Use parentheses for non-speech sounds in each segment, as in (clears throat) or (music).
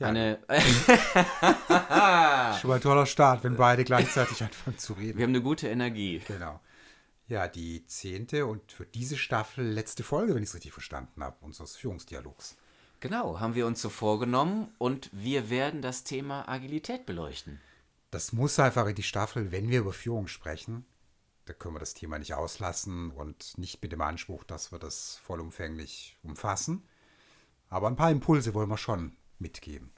Ja. Eine, (laughs) Schon mal ein toller Start, wenn beide gleichzeitig anfangen zu reden. wir haben eine gute Energie. Genau. Ja, die zehnte und für diese Staffel letzte Folge, wenn ich es richtig verstanden habe, unseres Führungsdialogs. Genau, haben wir uns so vorgenommen und wir werden das Thema Agilität beleuchten. Das muss einfach in die Staffel, wenn wir über Führung sprechen. Da können wir das Thema nicht auslassen und nicht mit dem Anspruch, dass wir das vollumfänglich umfassen. Aber ein paar Impulse wollen wir schon mitgeben.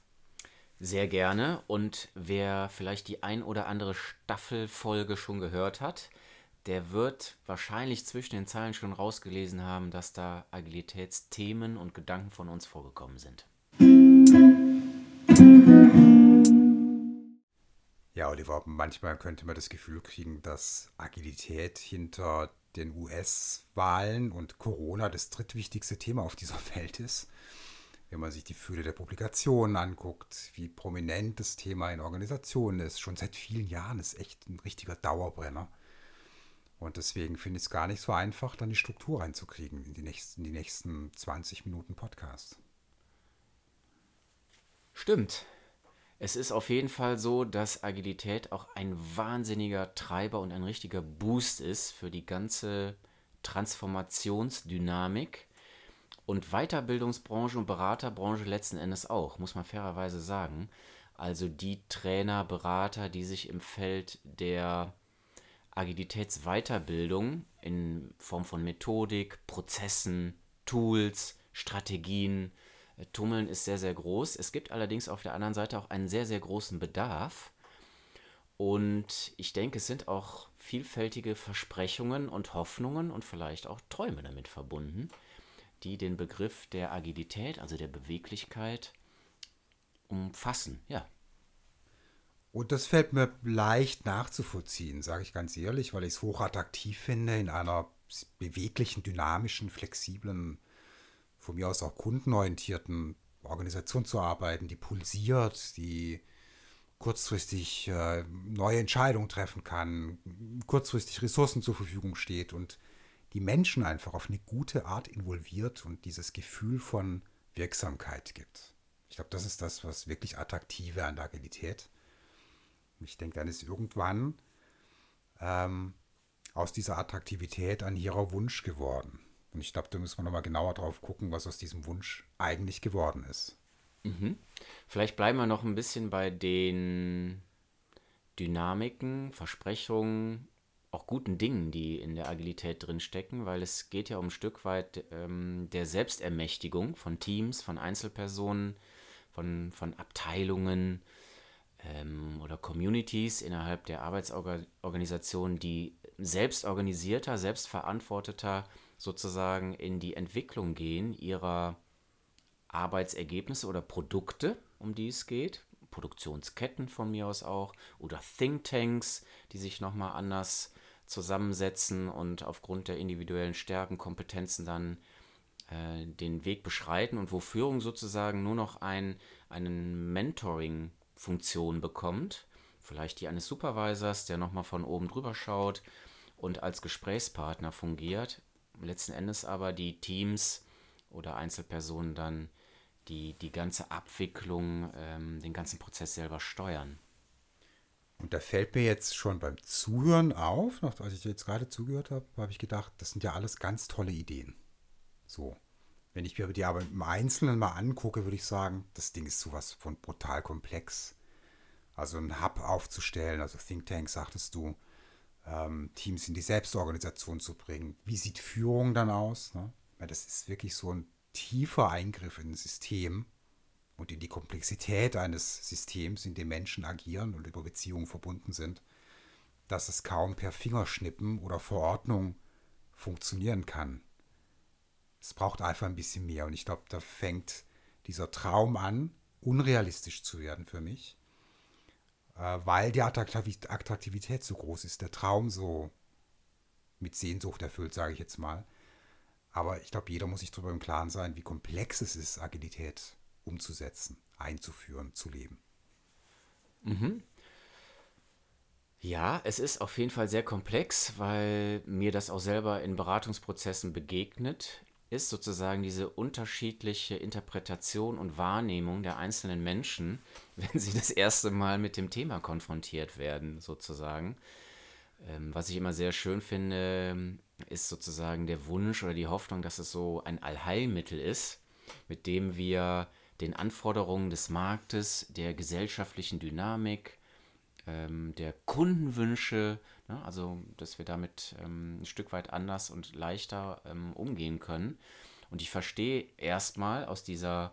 Sehr gerne. Und wer vielleicht die ein oder andere Staffelfolge schon gehört hat, der wird wahrscheinlich zwischen den Zeilen schon rausgelesen haben, dass da Agilitätsthemen und Gedanken von uns vorgekommen sind. Ja, Oliver, manchmal könnte man das Gefühl kriegen, dass Agilität hinter den US-Wahlen und Corona das drittwichtigste Thema auf dieser (laughs) Welt ist. Wenn man sich die Fülle der Publikationen anguckt, wie prominent das Thema in Organisationen ist, schon seit vielen Jahren ist echt ein richtiger Dauerbrenner. Und deswegen finde ich es gar nicht so einfach, dann die Struktur reinzukriegen in die nächsten, in die nächsten 20 Minuten Podcast. Stimmt. Es ist auf jeden Fall so, dass Agilität auch ein wahnsinniger Treiber und ein richtiger Boost ist für die ganze Transformationsdynamik und Weiterbildungsbranche und Beraterbranche letzten Endes auch, muss man fairerweise sagen. Also die Trainer, Berater, die sich im Feld der Agilitätsweiterbildung in Form von Methodik, Prozessen, Tools, Strategien äh, tummeln, ist sehr, sehr groß. Es gibt allerdings auf der anderen Seite auch einen sehr, sehr großen Bedarf. Und ich denke, es sind auch vielfältige Versprechungen und Hoffnungen und vielleicht auch Träume damit verbunden, die den Begriff der Agilität, also der Beweglichkeit, umfassen. Ja, Und das fällt mir leicht nachzuvollziehen, sage ich ganz ehrlich, weil ich es hochattraktiv finde, in einer beweglichen, dynamischen, flexiblen, von mir aus auch kundenorientierten Organisation zu arbeiten, die pulsiert, die kurzfristig äh, neue Entscheidungen treffen kann, kurzfristig Ressourcen zur Verfügung steht und die Menschen einfach auf eine gute Art involviert und dieses Gefühl von Wirksamkeit gibt. Ich glaube, das ist das, was wirklich attraktive an der Agilität. Ich denke, dann ist irgendwann ähm, aus dieser Attraktivität ein hehrer Wunsch geworden. Und ich glaube, da müssen wir nochmal genauer drauf gucken, was aus diesem Wunsch eigentlich geworden ist. Vielleicht bleiben wir noch ein bisschen bei den Dynamiken, Versprechungen, auch guten Dingen, die in der Agilität drin stecken, weil es geht ja um ein Stück weit ähm, der Selbstermächtigung von Teams, von Einzelpersonen, von, von Abteilungen ähm, oder Communities innerhalb der Arbeitsorganisation, die selbstorganisierter, selbstverantworteter sozusagen in die Entwicklung gehen ihrer Arbeitsergebnisse oder Produkte, um die es geht, Produktionsketten von mir aus auch, oder Thinktanks, die sich nochmal anders zusammensetzen und aufgrund der individuellen Stärken, Kompetenzen dann äh, den Weg beschreiten und wo Führung sozusagen nur noch ein, einen Mentoring-Funktion bekommt, vielleicht die eines Supervisors, der nochmal von oben drüber schaut und als Gesprächspartner fungiert, letzten Endes aber die Teams oder Einzelpersonen dann die, die ganze Abwicklung, ähm, den ganzen Prozess selber steuern. Und da fällt mir jetzt schon beim Zuhören auf, als ich jetzt gerade zugehört habe, habe ich gedacht, das sind ja alles ganz tolle Ideen. So. Wenn ich mir die aber im Einzelnen mal angucke, würde ich sagen, das Ding ist sowas von brutal komplex. Also einen Hub aufzustellen, also Think Tank, sagtest du, ähm, Teams in die Selbstorganisation zu bringen. Wie sieht Führung dann aus? Ne? Das ist wirklich so ein tiefer Eingriff in ein System und in die Komplexität eines Systems, in dem Menschen agieren und über Beziehungen verbunden sind, dass es kaum per Fingerschnippen oder Verordnung funktionieren kann. Es braucht einfach ein bisschen mehr und ich glaube, da fängt dieser Traum an, unrealistisch zu werden für mich, äh, weil die Attraktivität so groß ist, der Traum so mit Sehnsucht erfüllt, sage ich jetzt mal. Aber ich glaube, jeder muss sich darüber im Klaren sein, wie komplex es ist, Agilität umzusetzen, einzuführen, zu leben. Ja, es ist auf jeden Fall sehr komplex, weil mir das auch selber in Beratungsprozessen begegnet. ist sozusagen diese unterschiedliche Interpretation und Wahrnehmung der einzelnen Menschen, (laughs) wenn sie das erste Mal mit dem Thema konfrontiert werden, sozusagen. Ähm, was ich immer sehr schön finde, ist sozusagen der Wunsch oder die Hoffnung, dass es so ein Allheilmittel ist, mit dem wir den Anforderungen des Marktes, der gesellschaftlichen Dynamik, ähm, der Kundenwünsche, ne, also dass wir damit ähm, ein Stück weit anders und leichter ähm, umgehen können. Und ich verstehe erstmal aus dieser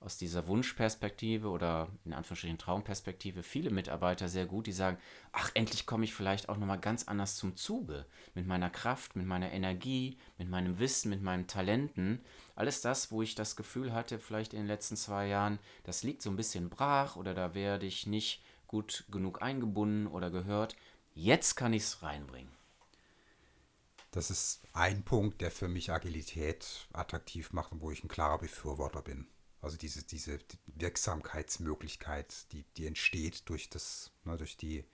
aus dieser Wunschperspektive oder in Anführungsstrichen Traumperspektive viele Mitarbeiter sehr gut, die sagen, ach, endlich komme ich vielleicht auch nochmal ganz anders zum Zuge. Mit meiner Kraft, mit meiner Energie, mit meinem Wissen, mit meinen Talenten. Alles das, wo ich das Gefühl hatte, vielleicht in den letzten zwei Jahren, das liegt so ein bisschen brach oder da werde ich nicht gut genug eingebunden oder gehört. Jetzt kann ich es reinbringen. Das ist ein Punkt, der für mich Agilität attraktiv macht und wo ich ein klarer Befürworter bin. Also diese, diese Wirksamkeitsmöglichkeit, die, die entsteht durch, das, ne, durch die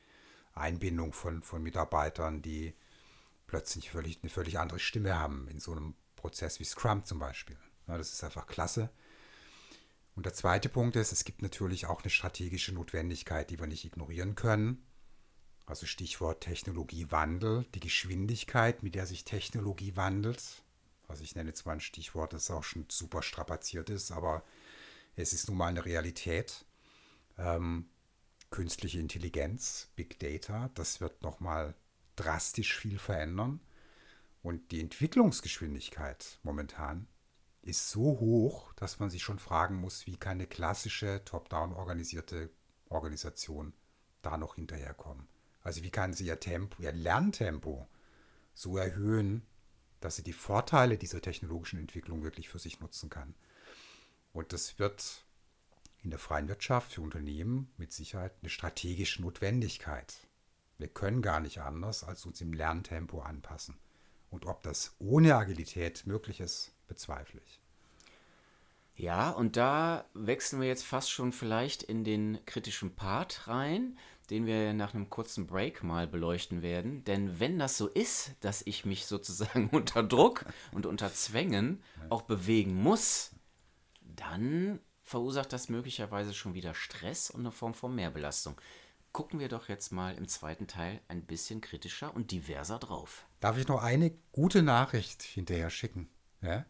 Einbindung von, von Mitarbeitern, die plötzlich völlig, eine völlig andere Stimme haben in so einem Prozess wie Scrum zum Beispiel. Ja, das ist einfach klasse. Und der zweite Punkt ist, es gibt natürlich auch eine strategische Notwendigkeit, die wir nicht ignorieren können. Also Stichwort Technologiewandel, die Geschwindigkeit, mit der sich Technologie wandelt, also ich nenne zwar ein Stichwort, das auch schon super strapaziert ist, aber es ist nun mal eine Realität. Ähm, künstliche Intelligenz, Big Data, das wird nochmal drastisch viel verändern. Und die Entwicklungsgeschwindigkeit momentan ist so hoch, dass man sich schon fragen muss, wie kann eine klassische top-down organisierte Organisation da noch hinterherkommen. Also wie kann sie ihr Tempo, ihr Lerntempo so erhöhen, dass sie die Vorteile dieser technologischen Entwicklung wirklich für sich nutzen kann. Und das wird in der freien Wirtschaft für Unternehmen mit Sicherheit eine strategische Notwendigkeit. Wir können gar nicht anders, als uns im Lerntempo anpassen. Und ob das ohne Agilität möglich ist, bezweifle ich. Ja, und da wechseln wir jetzt fast schon vielleicht in den kritischen Part rein den wir nach einem kurzen Break mal beleuchten werden. Denn wenn das so ist, dass ich mich sozusagen (laughs) unter Druck und unter Zwängen auch bewegen muss, dann verursacht das möglicherweise schon wieder Stress und eine Form von Mehrbelastung. Gucken wir doch jetzt mal im zweiten Teil ein bisschen kritischer und diverser drauf. Darf ich noch eine gute Nachricht hinterher schicken? Ja?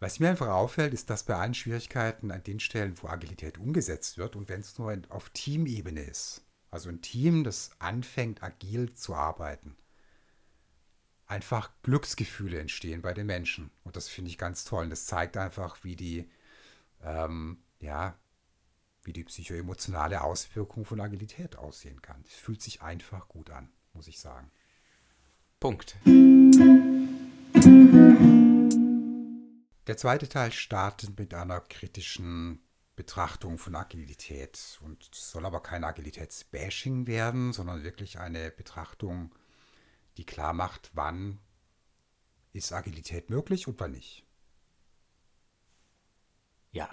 Was mir einfach auffällt, ist, dass bei allen Schwierigkeiten an den Stellen, wo Agilität umgesetzt wird und wenn es nur auf Teamebene ist, also ein Team, das anfängt, agil zu arbeiten. Einfach Glücksgefühle entstehen bei den Menschen. Und das finde ich ganz toll. Und das zeigt einfach, wie die, ähm, ja, wie die psychoemotionale Auswirkung von Agilität aussehen kann. Es fühlt sich einfach gut an, muss ich sagen. Punkt. Der zweite Teil startet mit einer kritischen Betrachtung von Agilität. Und es soll aber kein Agilitätsbashing werden, sondern wirklich eine Betrachtung, die klar macht, wann ist Agilität möglich und wann nicht. Ja.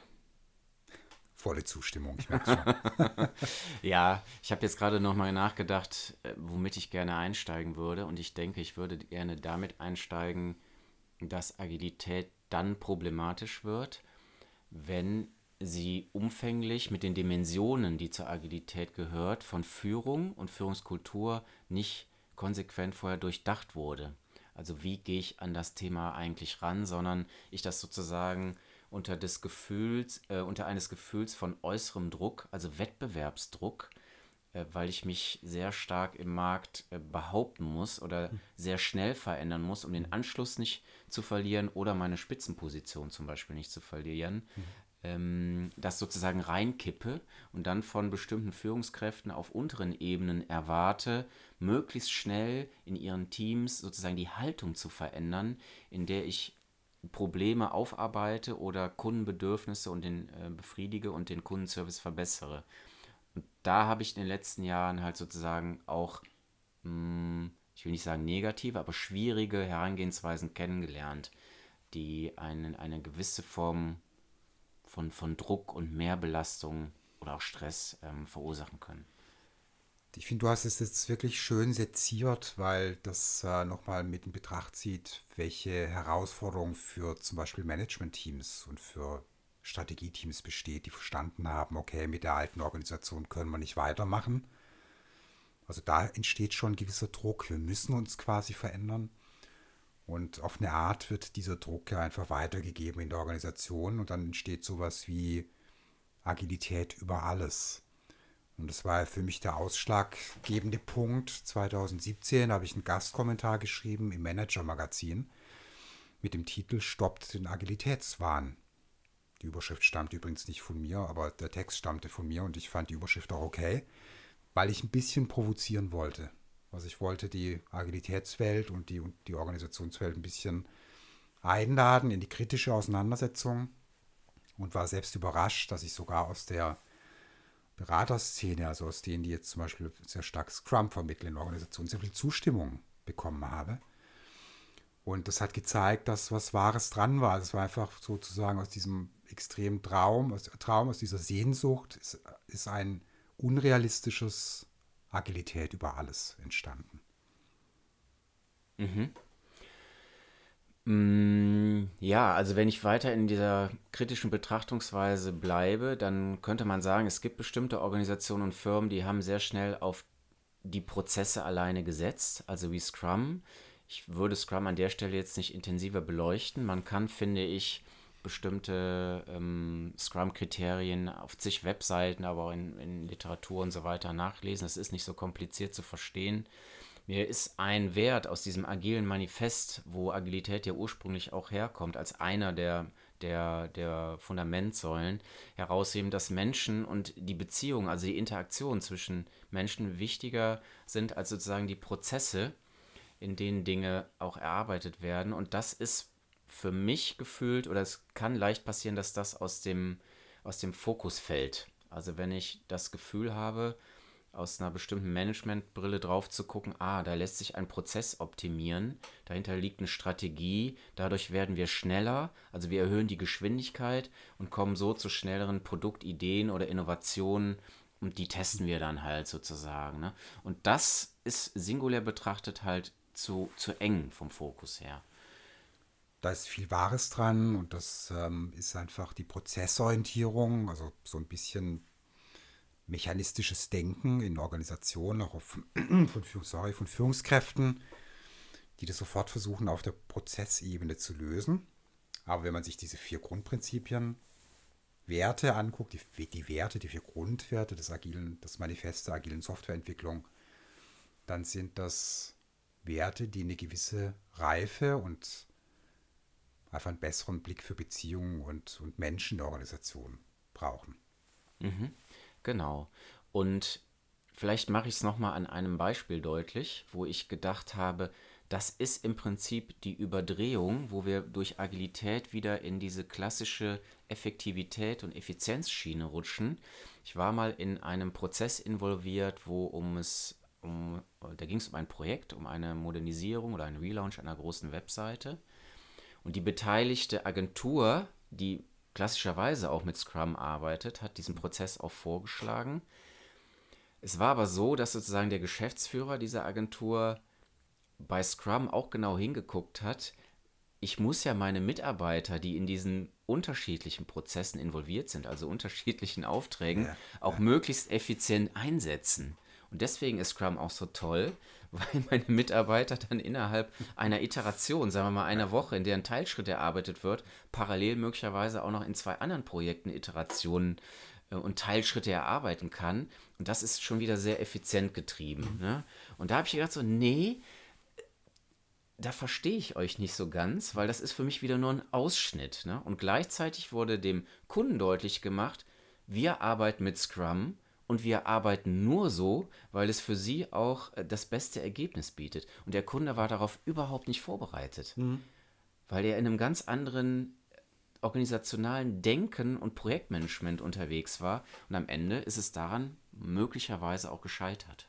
Volle Zustimmung, ich merke schon. (laughs) (laughs) ja, ich habe jetzt gerade nochmal nachgedacht, äh, womit ich gerne einsteigen würde. Und ich denke, ich würde gerne damit einsteigen, dass Agilität dann problematisch wird, wenn sie umfänglich mit den Dimensionen, die zur Agilität gehört, von Führung und Führungskultur nicht konsequent vorher durchdacht wurde. Also wie gehe ich an das Thema eigentlich ran, sondern ich das sozusagen unter des Gefühls, äh, unter eines Gefühls von äußerem Druck, also Wettbewerbsdruck, äh, weil ich mich sehr stark im Markt äh, behaupten muss oder hm. sehr schnell verändern muss, um den Anschluss nicht zu verlieren oder meine Spitzenposition zum Beispiel nicht zu verlieren, mhm ähm, das sozusagen reinkippe und dann von bestimmten Führungskräften auf unteren Ebenen erwarte, möglichst schnell in ihren Teams sozusagen die Haltung zu verändern, in der ich Probleme aufarbeite oder Kundenbedürfnisse und den äh, befriedige und den Kundenservice verbessere. Und da habe ich in den letzten Jahren halt sozusagen auch, mh, hm, ich will nicht sagen negative, aber schwierige Herangehensweisen kennengelernt, die einen, eine gewisse Form von, von Druck und Mehrbelastung oder auch Stress ähm, verursachen können. ich finde, du hast es jetzt wirklich schön seziert, weil das äh, nochmal mit in Betracht zieht, welche Herausforderungen für zum Beispiel Management-Teams und für Strategieteams besteht, die verstanden haben, okay, mit der alten Organisation können wir nicht weitermachen. Also da entsteht schon ein gewisser Druck. Wir müssen uns quasi verändern. Und auf eine Art wird dieser Druck ja einfach weitergegeben in der Organisation und dann entsteht sowas wie Agilität über alles. Und das war für mich der ausschlaggebende Punkt. 2017 habe ich einen Gastkommentar geschrieben im Manager-Magazin mit dem Titel Stoppt den Agilitätswahn. Die Überschrift stammt übrigens nicht von mir, aber der Text stammte von mir und ich fand die Überschrift auch okay, weil ich ein bisschen provozieren wollte. Also ich wollte die Agilitätswelt und die, die Organisationswelt ein bisschen einladen in die kritische Auseinandersetzung und war selbst überrascht, dass ich sogar aus der Beraterszene, also aus denen, die jetzt zum Beispiel sehr stark Scrum vermitteln in Organisationen, sehr viel Zustimmung bekommen habe. Und das hat gezeigt, dass was Wahres dran war. Es war einfach sozusagen aus diesem extremen Traum, aus, Traum, aus dieser Sehnsucht, ist, ist ein unrealistisches Agilität über alles entstanden. Mhm. Mm, ja, also wenn ich weiter in dieser kritischen Betrachtungsweise bleibe, dann könnte man sagen, es gibt bestimmte Organisationen und Firmen, die haben sehr schnell auf die Prozesse alleine gesetzt, also wie Scrum. Ich würde Scrum an der Stelle jetzt nicht intensiver beleuchten. Man kann, finde ich, bestimmte ähm, Scrum-Kriterien auf zig Webseiten, aber auch in, in Literatur und so weiter nachlesen. Es ist nicht so kompliziert zu verstehen. Mir ist ein Wert aus diesem agilen Manifest, wo Agilität ja ursprünglich auch herkommt, als einer der, der, der Fundamentsäulen herausheben, dass Menschen und die Beziehung, also die Interaktion zwischen Menschen wichtiger sind als sozusagen die Prozesse, in denen Dinge auch erarbeitet werden. Und das ist für mich gefühlt, oder es kann leicht passieren, dass das aus dem, aus dem Fokus fällt. Also wenn ich das Gefühl habe, aus einer bestimmten Managementbrille drauf zu gucken, ah, da lässt sich ein Prozess optimieren, dahinter liegt eine Strategie, dadurch werden wir schneller, also wir erhöhen die Geschwindigkeit und kommen so zu schnelleren Produktideen oder Innovationen und die testen wir dann halt sozusagen. Ne? Und das ist singulär betrachtet halt zu, zu eng vom Fokus her. Da ist viel Wahres dran und das ähm, ist einfach die Prozessorientierung, also so ein bisschen mechanistisches Denken in Organisationen, auch (clears throat) von, von, sorry, von Führungskräften, die das sofort versuchen, auf der Prozessebene zu lösen. Aber wenn man sich diese vier Grundprinzipien, Werte anguckt, die, die Werte, die vier Grundwerte des agilen, des Manifest der agilen Softwareentwicklung, dann sind das Werte, die eine gewisse Reife und einfach einen besseren Blick für Beziehungen und, und Menschen der Organisation brauchen. Mhm. Genau. Und vielleicht mache ich es nochmal an einem Beispiel deutlich, wo ich gedacht habe, das ist im Prinzip die Überdrehung, wo wir durch Agilität wieder in diese klassische Effektivität und Effizienzschiene rutschen. Ich war mal in einem Prozess involviert, wo um es um, da ging es um ein Projekt, um eine Modernisierung oder einen Relaunch einer großen Webseite. Und die beteiligte Agentur, die klassischerweise auch mit Scrum arbeitet, hat diesen Prozess auch vorgeschlagen. Es war aber so, dass sozusagen der Geschäftsführer dieser Agentur bei Scrum auch genau hingeguckt hat, ich muss ja meine Mitarbeiter, die in diesen unterschiedlichen Prozessen involviert sind, also unterschiedlichen Aufträgen, ja, auch ja. möglichst effizient einsetzen. Und deswegen ist Scrum auch so toll, (laughs) weil meine Mitarbeiter dann innerhalb einer Iteration, sagen wir mal einer Woche, in der ein Teilschritt erarbeitet wird, parallel möglicherweise auch noch in zwei anderen Projekten Iterationen äh, und Teilschritte erarbeiten kann. Und das ist schon wieder sehr effizient getrieben. Ne? Und da habe ich gedacht, so, nee, da verstehe ich euch nicht so ganz, weil das ist für mich wieder nur ein Ausschnitt. Ne? Und gleichzeitig wurde dem Kunden deutlich gemacht, wir arbeiten mit Scrum und wir arbeiten nur so, weil es für sie auch äh, das beste Ergebnis bietet. Und der Kunde war darauf überhaupt nicht vorbereitet, mhm. weil er in einem ganz anderen äh, organisationalen Denken und Projektmanagement unterwegs war. Und am Ende ist es daran möglicherweise auch gescheitert.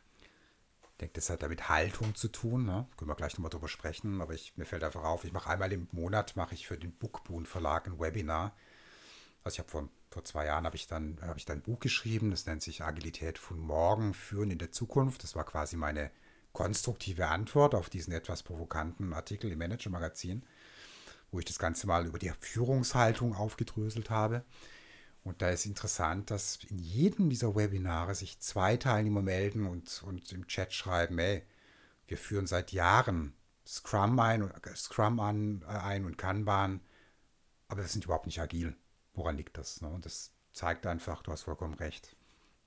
Ich denke, das hat damit Haltung zu tun. Ne? Können wir gleich nochmal drüber sprechen. Aber ich, mir fällt einfach auf, ich mache einmal im Monat, mache ich für den Bookboon Verlag ein Webinar. Also ich habe vor vor zwei Jahren habe ich dann habe ich dann ein Buch geschrieben, das nennt sich Agilität von morgen führen in der Zukunft. Das war quasi meine konstruktive Antwort auf diesen etwas provokanten Artikel im Manager Magazin, wo ich das Ganze mal über die Führungshaltung aufgedröselt habe. Und da ist interessant, dass in jedem dieser Webinare sich zwei Teilnehmer melden und, und im Chat schreiben, ey, wir führen seit Jahren Scrum ein, Scrum an, äh, ein und Kanban, aber wir sind überhaupt nicht agil. Woran liegt das? Ne? Und das zeigt einfach, du hast vollkommen recht.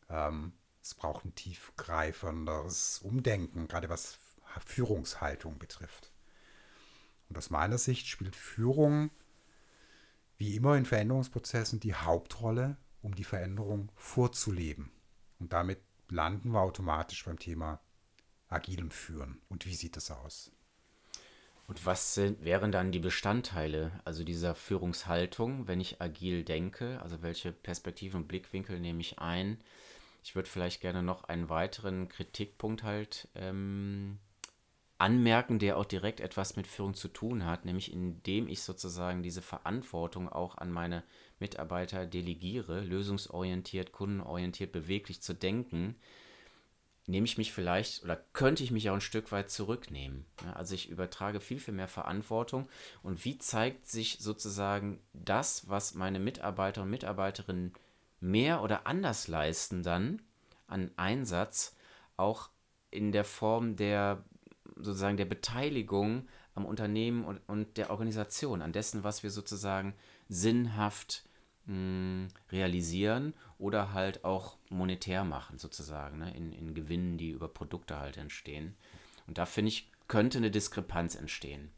Ähm, es braucht ein tiefgreifenderes Umdenken, gerade was Führungshaltung betrifft. Und aus meiner Sicht spielt Führung wie immer in Veränderungsprozessen die Hauptrolle, um die Veränderung vorzuleben. Und damit landen wir automatisch beim Thema agilem Führen. Und wie sieht das aus? Und was sind, wären dann die Bestandteile, also dieser Führungshaltung, wenn ich agil denke? Also welche Perspektiven und Blickwinkel nehme ich ein? Ich würde vielleicht gerne noch einen weiteren Kritikpunkt halt ähm, anmerken, der auch direkt etwas mit Führung zu tun hat, nämlich indem ich sozusagen diese Verantwortung auch an meine Mitarbeiter delegiere, lösungsorientiert, kundenorientiert, beweglich zu denken, nehme ich mich vielleicht oder könnte ich mich auch ein Stück weit zurücknehmen. also ich übertrage viel, viel mehr Verantwortung. Und wie zeigt sich sozusagen das, was meine Mitarbeiter und Mitarbeiterinnen mehr oder anders leisten dann an Einsatz, auch in der Form der sozusagen der Beteiligung am Unternehmen und, und der Organisation, an dessen, was wir sozusagen sinnhaft mh, realisieren oder halt auch monetär machen, sozusagen, ne? in, in Gewinnen, die über Produkte halt entstehen. Und da finde ich, könnte eine Diskrepanz entstehen.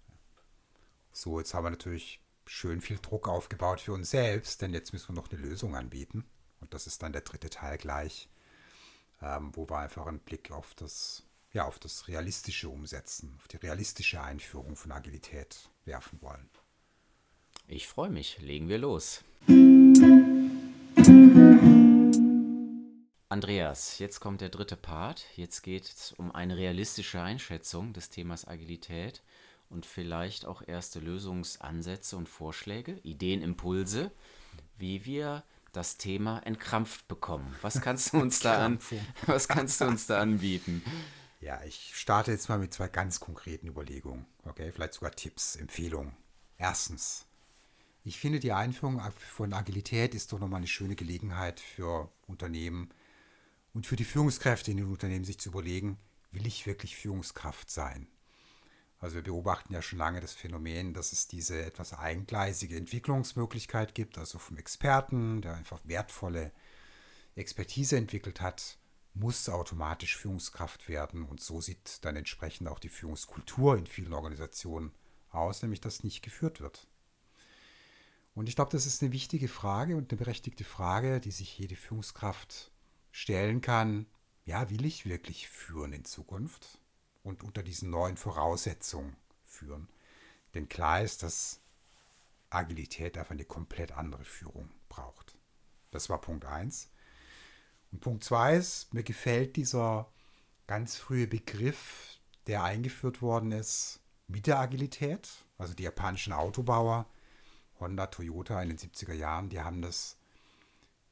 So, jetzt haben wir natürlich schön viel Druck aufgebaut für uns selbst, denn jetzt müssen wir noch eine Lösung anbieten. Und das ist dann der dritte Teil gleich, ähm, wo wir einfach einen Blick auf das, ja, auf das realistische Umsetzen, auf die realistische Einführung von Agilität werfen wollen. Ich freue mich. Legen wir los. Andreas, jetzt kommt der dritte Part. Jetzt geht es um eine realistische Einschätzung des Themas Agilität und vielleicht auch erste Lösungsansätze und Vorschläge, Ideenimpulse, wie wir das Thema entkrampft bekommen. Was kannst du uns da an, (laughs) was kannst du uns da anbieten? Ja, ich starte jetzt mal mit zwei ganz konkreten Überlegungen. Okay, vielleicht sogar Tipps, Empfehlungen. Erstens, ich finde, die Einführung von Agilität ist doch nochmal eine schöne Gelegenheit für Unternehmen und für die Führungskräfte in den Unternehmen, sich zu überlegen, will ich wirklich Führungskraft sein? Also wir beobachten ja schon lange das Phänomen, dass es diese etwas eingleisige Entwicklungsmöglichkeit gibt, also vom Experten, der einfach wertvolle Expertise entwickelt hat, muss automatisch Führungskraft werden und so sieht dann entsprechend auch die Führungskultur in vielen Organisationen aus, nämlich dass nicht geführt wird. Und ich glaube, das ist eine wichtige Frage und eine berechtigte Frage, die sich jede Führungskraft stellen kann. Ja, will ich wirklich führen in Zukunft und unter diesen neuen Voraussetzungen führen? Denn klar ist, dass Agilität einfach eine komplett andere Führung braucht. Das war Punkt 1. Und Punkt 2 ist, mir gefällt dieser ganz frühe Begriff, der eingeführt worden ist mit der Agilität. Also die japanischen Autobauer Honda, Toyota in den 70er Jahren, die haben das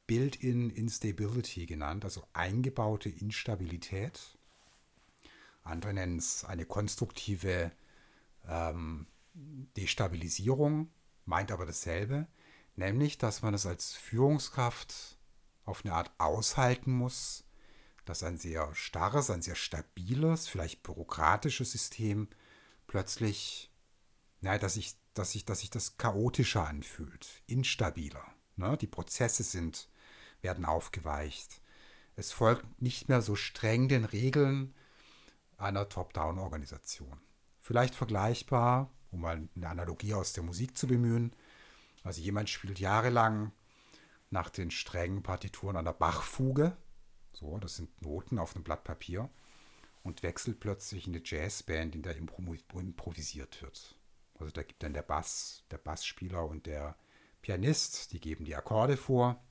Built-in Instability genannt, also eingebaute Instabilität. Andere nennen es eine konstruktive ähm, Destabilisierung, meint aber dasselbe, nämlich, dass man es als Führungskraft auf eine Art aushalten muss, dass ein sehr starres, ein sehr stabiles, vielleicht bürokratisches System plötzlich, naja, dass sich dass sich, dass sich das chaotischer anfühlt, instabiler. Ne? Die Prozesse sind, werden aufgeweicht. Es folgt nicht mehr so streng den Regeln einer Top-Down-Organisation. Vielleicht vergleichbar, um mal eine Analogie aus der Musik zu bemühen. Also jemand spielt jahrelang nach den strengen Partituren einer Bachfuge, so, das sind Noten auf einem Blatt Papier, und wechselt plötzlich in eine Jazzband, in der improvisiert wird. Also da gibt dann der Bass, der Bassspieler und der Pianist, die geben die Akkorde vor.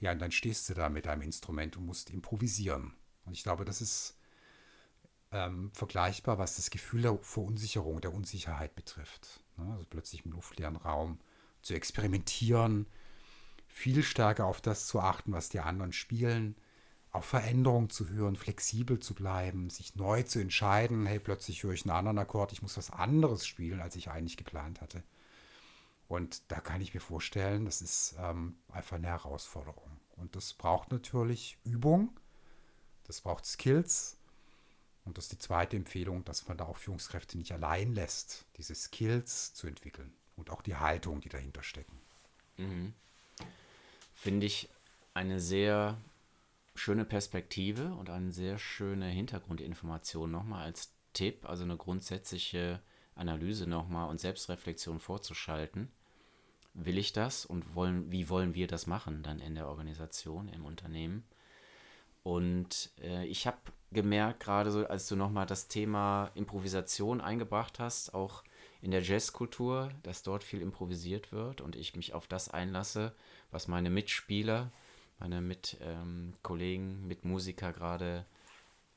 Ja, und dann stehst du da mit deinem Instrument und musst improvisieren. Und ich glaube, das ist ähm, vergleichbar, was das Gefühl der Verunsicherung, der Unsicherheit betrifft. Ne? Also plötzlich im luftleeren Raum zu experimentieren, viel stärker auf das zu achten, was die anderen spielen, auf Veränderungen zu hören, flexibel zu bleiben, sich neu zu entscheiden, hey, plötzlich höre ich einen anderen Akkord, ich muss was anderes spielen, als ich eigentlich geplant hatte. Und da kann ich mir vorstellen, das ist ähm, einfach eine Herausforderung. Und das braucht natürlich Übung, das braucht Skills. Und das ist die zweite Empfehlung, dass man da auch Führungskräfte nicht allein lässt, diese Skills zu entwickeln und auch die Haltung, die dahinter stecken. Mhm. Finde ich eine sehr schöne Perspektive und eine sehr schöne Hintergrundinformation nochmal als Tipp, also eine grundsätzliche Analyse nochmal und Selbstreflexion vorzuschalten. Will ich das und wollen, wie wollen wir das machen dann in der Organisation, im Unternehmen? Und äh, ich habe gemerkt, gerade so, als du nochmal das Thema Improvisation eingebracht hast, auch in der Jazzkultur, dass dort viel improvisiert wird und ich mich auf das einlasse, was meine Mitspieler meine Mitkollegen, ähm, Mitmusiker gerade,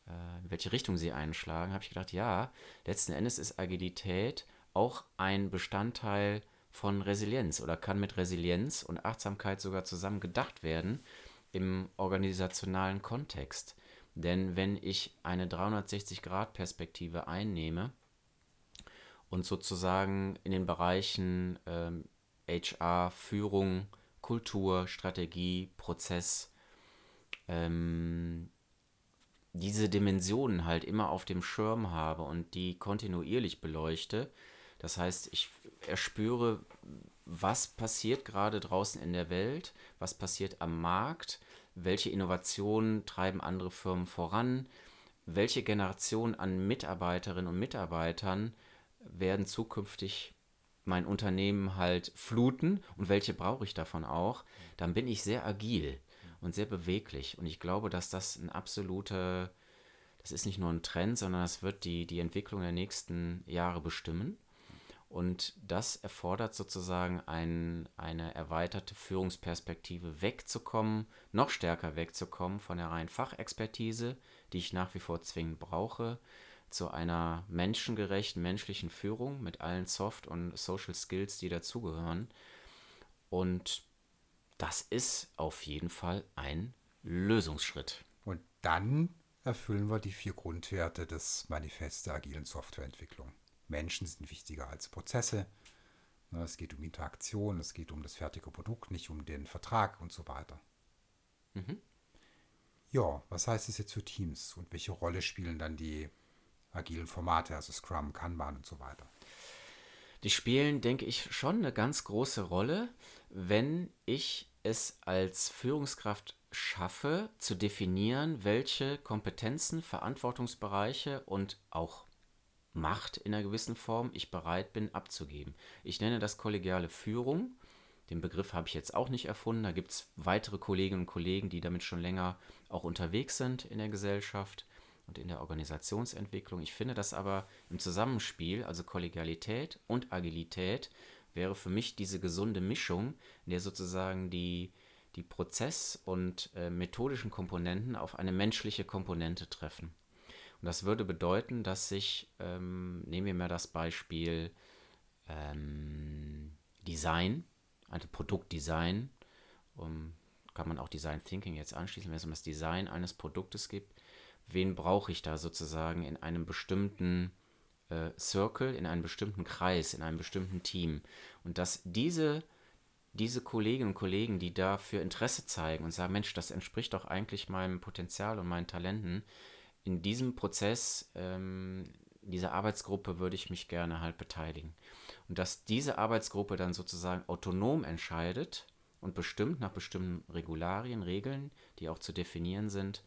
äh, in welche Richtung sie einschlagen, habe ich gedacht, ja, letzten Endes ist Agilität auch ein Bestandteil von Resilienz oder kann mit Resilienz und Achtsamkeit sogar zusammen gedacht werden im organisationalen Kontext. Denn wenn ich eine 360-Grad-Perspektive einnehme und sozusagen in den Bereichen ähm, HR, Führung, Kultur, Strategie, Prozess, ähm, diese Dimensionen halt immer auf dem Schirm habe und die kontinuierlich beleuchte. Das heißt, ich erspüre, was passiert gerade draußen in der Welt, was passiert am Markt, welche Innovationen treiben andere Firmen voran, welche Generation an Mitarbeiterinnen und Mitarbeitern werden zukünftig mein Unternehmen halt fluten und welche brauche ich davon auch, dann bin ich sehr agil und sehr beweglich. Und ich glaube, dass das ein absoluter, das ist nicht nur ein Trend, sondern das wird die, die Entwicklung der nächsten Jahre bestimmen. Und das erfordert sozusagen ein, eine erweiterte Führungsperspektive wegzukommen, noch stärker wegzukommen von der reinen Fachexpertise, die ich nach wie vor zwingend brauche, zu einer menschengerechten menschlichen Führung mit allen Soft- und Social Skills, die dazugehören. Und das ist auf jeden Fall ein Lösungsschritt. Und dann erfüllen wir die vier Grundwerte des Manifests der agilen Softwareentwicklung. Menschen sind wichtiger als Prozesse. Ne, es geht um Interaktion, es geht um das fertige Produkt, nicht um den Vertrag und so weiter. Mhm. Ja, was heißt es jetzt für Teams und welche Rolle spielen dann die agilen Formate, also Scrum, Kanban und so weiter. Die spielen, denke ich, schon eine ganz große Rolle, wenn ich es als Führungskraft schaffe, zu definieren, welche Kompetenzen, Verantwortungsbereiche und auch Macht in einer gewissen Form ich bereit bin abzugeben. Ich nenne das kollegiale Führung. Den Begriff habe ich jetzt auch nicht erfunden. Da gibt es weitere Kolleginnen und Kollegen, die damit schon länger auch unterwegs sind in der Gesellschaft und in der Organisationsentwicklung. Ich finde das aber im Zusammenspiel, also Kollegialität und Agilität, wäre für mich diese gesunde Mischung, in der sozusagen die, die Prozess- und äh, methodischen Komponenten auf eine menschliche Komponente treffen. Und das würde bedeuten, dass sich, ähm, nehmen wir mal das Beispiel ähm, Design, also Produktdesign, um, kann man auch Design Thinking jetzt anschließen, wenn es um das Design eines Produktes geht, wen brauche ich da sozusagen in einem bestimmten äh, Circle, in einem bestimmten Kreis, in einem bestimmten Team. Und dass diese, diese Kolleginnen und Kollegen, die dafür Interesse zeigen und sagen, Mensch, das entspricht doch eigentlich meinem Potenzial und meinen Talenten, in diesem Prozess, ähm, dieser Arbeitsgruppe würde ich mich gerne halt beteiligen. Und dass diese Arbeitsgruppe dann sozusagen autonom entscheidet und bestimmt nach bestimmten Regularien, Regeln, die auch zu definieren sind,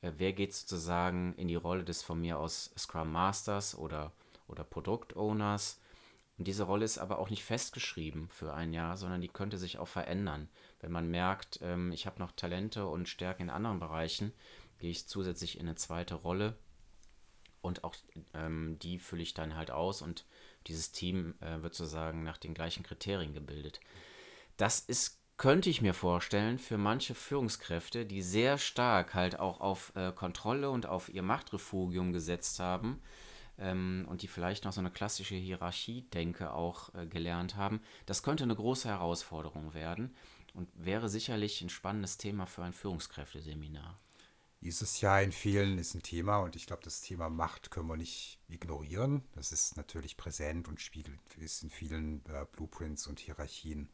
wer geht sozusagen in die Rolle des von mir aus Scrum Masters oder, oder Product Owners. Und diese Rolle ist aber auch nicht festgeschrieben für ein Jahr, sondern die könnte sich auch verändern. Wenn man merkt, ähm, ich habe noch Talente und Stärken in anderen Bereichen, gehe ich zusätzlich in eine zweite Rolle und auch ähm, die fülle ich dann halt aus und dieses Team äh, wird sozusagen nach den gleichen Kriterien gebildet. Das ist könnte ich mir vorstellen, für manche Führungskräfte, die sehr stark halt auch auf äh, Kontrolle und auf ihr Machtrefugium gesetzt haben ähm, und die vielleicht noch so eine klassische Hierarchie-Denke auch äh, gelernt haben, das könnte eine große Herausforderung werden. und wäre sicherlich ein spannendes Thema für ein Führungskräfteseminar. Dieses Jahr in vielen ist ein Thema und ich glaube, das Thema Macht können wir nicht ignorieren. Das ist natürlich präsent und spiegelt, ist in vielen äh, Blueprints und Hierarchien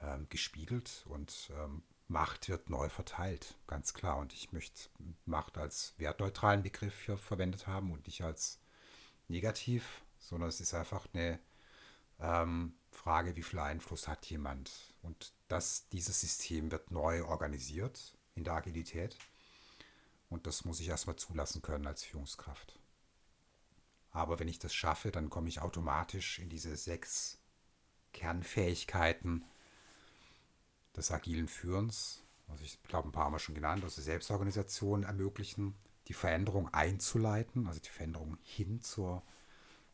ähm, gespiegelt und ähm, Macht wird neu verteilt, ganz klar. Und ich möchte Macht als wertneutralen Begriff hier verwendet haben und nicht als negativ, sondern es ist einfach eine ähm, Frage, wie viel Einfluss hat jemand. Und das, dieses System wird neu organisiert in der Agilität. Und das muss ich erstmal zulassen können als Führungskraft. Aber wenn ich das schaffe, dann komme ich automatisch in diese sechs Kernfähigkeiten des agilen Führens. Also ich glaube, ein paar haben wir schon genannt, also Selbstorganisation ermöglichen, die Veränderung einzuleiten, also die Veränderung hin zur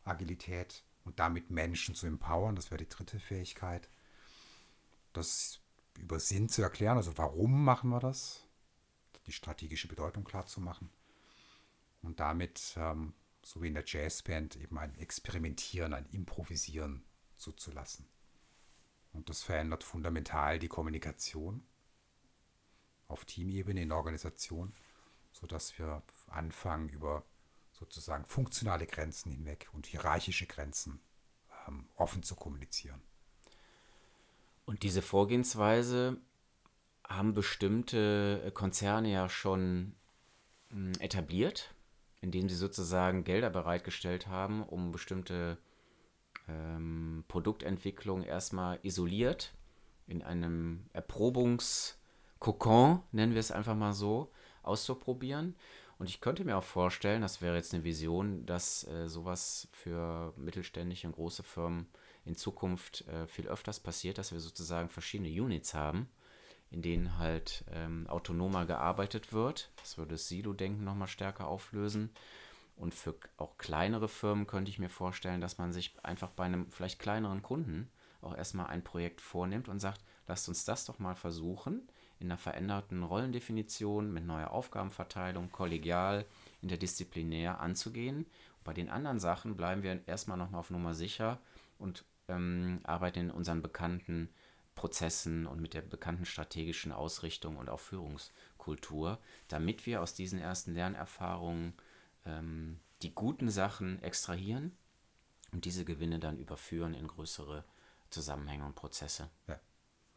Agilität und damit Menschen zu empowern. Das wäre die dritte Fähigkeit. Das über Sinn zu erklären, also warum machen wir das? Die strategische Bedeutung klar zu machen. Und damit, ähm, so wie in der Jazzband, eben ein Experimentieren, ein Improvisieren zuzulassen. Und das verändert fundamental die Kommunikation auf Teamebene in der Organisation, sodass wir anfangen, über sozusagen funktionale Grenzen hinweg und hierarchische Grenzen ähm, offen zu kommunizieren. Und diese Vorgehensweise haben bestimmte Konzerne ja schon hm, etabliert, indem sie sozusagen Gelder bereitgestellt haben, um bestimmte ähm, Produktentwicklung erstmal isoliert in einem Erprobungskokon, nennen wir es einfach mal so, auszuprobieren. Und ich könnte mir auch vorstellen, das wäre jetzt eine Vision, dass äh, sowas für mittelständische und große Firmen in Zukunft äh, viel öfters passiert, dass wir sozusagen verschiedene Units haben, in denen halt ähm, autonomer gearbeitet wird. Das würde das Silo-Denken nochmal stärker auflösen. Und für auch kleinere Firmen könnte ich mir vorstellen, dass man sich einfach bei einem vielleicht kleineren Kunden auch erstmal ein Projekt vornimmt und sagt, lasst uns das doch mal versuchen in einer veränderten Rollendefinition mit neuer Aufgabenverteilung, kollegial, interdisziplinär anzugehen. Und bei den anderen Sachen bleiben wir erstmal noch mal auf Nummer sicher und ähm, arbeiten in unseren bekannten Prozessen und mit der bekannten strategischen Ausrichtung und auch Führungskultur, damit wir aus diesen ersten Lernerfahrungen ähm, die guten Sachen extrahieren und diese Gewinne dann überführen in größere Zusammenhänge und Prozesse. Ja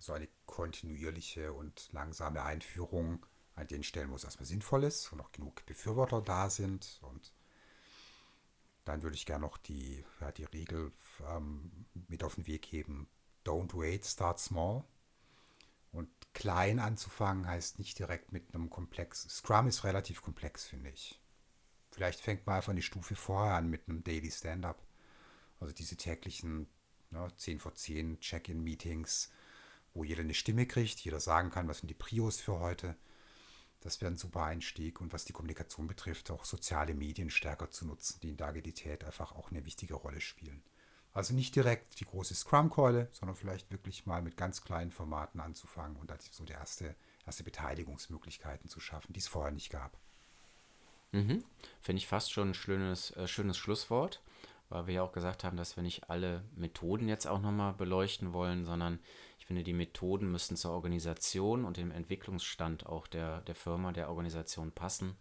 so eine kontinuierliche und langsame Einführung an den Stellen, wo es erstmal sinnvoll ist und auch genug Befürworter da sind. Und dann würde ich gerne noch die, ja, die Regel ähm, mit auf den Weg geben. Don't wait, start small. Und klein anzufangen heißt nicht direkt mit einem Komplex. Scrum ist relativ komplex, finde ich. Vielleicht fängt man einfach eine Stufe vorher an mit einem Daily Stand-up. Also diese täglichen ne, 10 vor 10 Check-in-Meetings, wo jeder eine Stimme kriegt, jeder sagen kann, was sind die Prios für heute. Das wäre ein super Einstieg. Und was die Kommunikation betrifft, auch soziale Medien stärker zu nutzen, die in der Agilität einfach auch eine wichtige Rolle spielen. Also nicht direkt die große Scrum-Keule, sondern vielleicht wirklich mal mit ganz kleinen Formaten anzufangen und so die erste, erste Beteiligungsmöglichkeiten zu schaffen, die es vorher nicht gab. Mhm. Finde ich fast schon ein schönes, äh, schönes Schlusswort, weil wir ja auch gesagt haben, dass wir nicht alle Methoden jetzt auch nochmal beleuchten wollen, sondern finde, die Methoden müssen zur Organisation und dem Entwicklungsstand auch der, der Firma, der Organisation passen.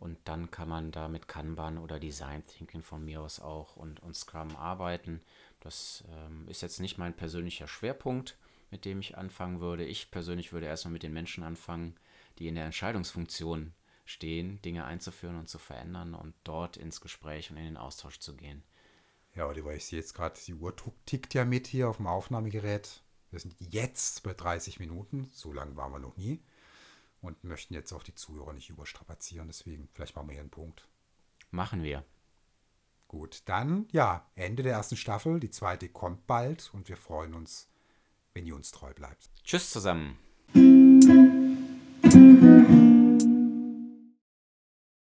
Und dann kann man da mit Kanban oder Design Thinking von mir aus auch und, und Scrum arbeiten. Das ähm, ist jetzt nicht mein persönlicher Schwerpunkt, mit dem ich anfangen würde. Ich persönlich würde erstmal mit den Menschen anfangen, die in der Entscheidungsfunktion stehen, Dinge einzuführen und zu verändern und dort ins Gespräch und in den Austausch zu gehen. Ja, Oliver, ich sehe jetzt gerade, die Uhr tickt ja mit hier auf dem Aufnahmegerät. Wir sind jetzt bei 30 Minuten, so lange waren wir noch nie. Und möchten jetzt auch die Zuhörer nicht überstrapazieren, deswegen vielleicht machen wir hier einen Punkt. Machen wir. Gut, dann ja, Ende der ersten Staffel. Die zweite kommt bald und wir freuen uns, wenn ihr uns treu bleibt. Tschüss zusammen.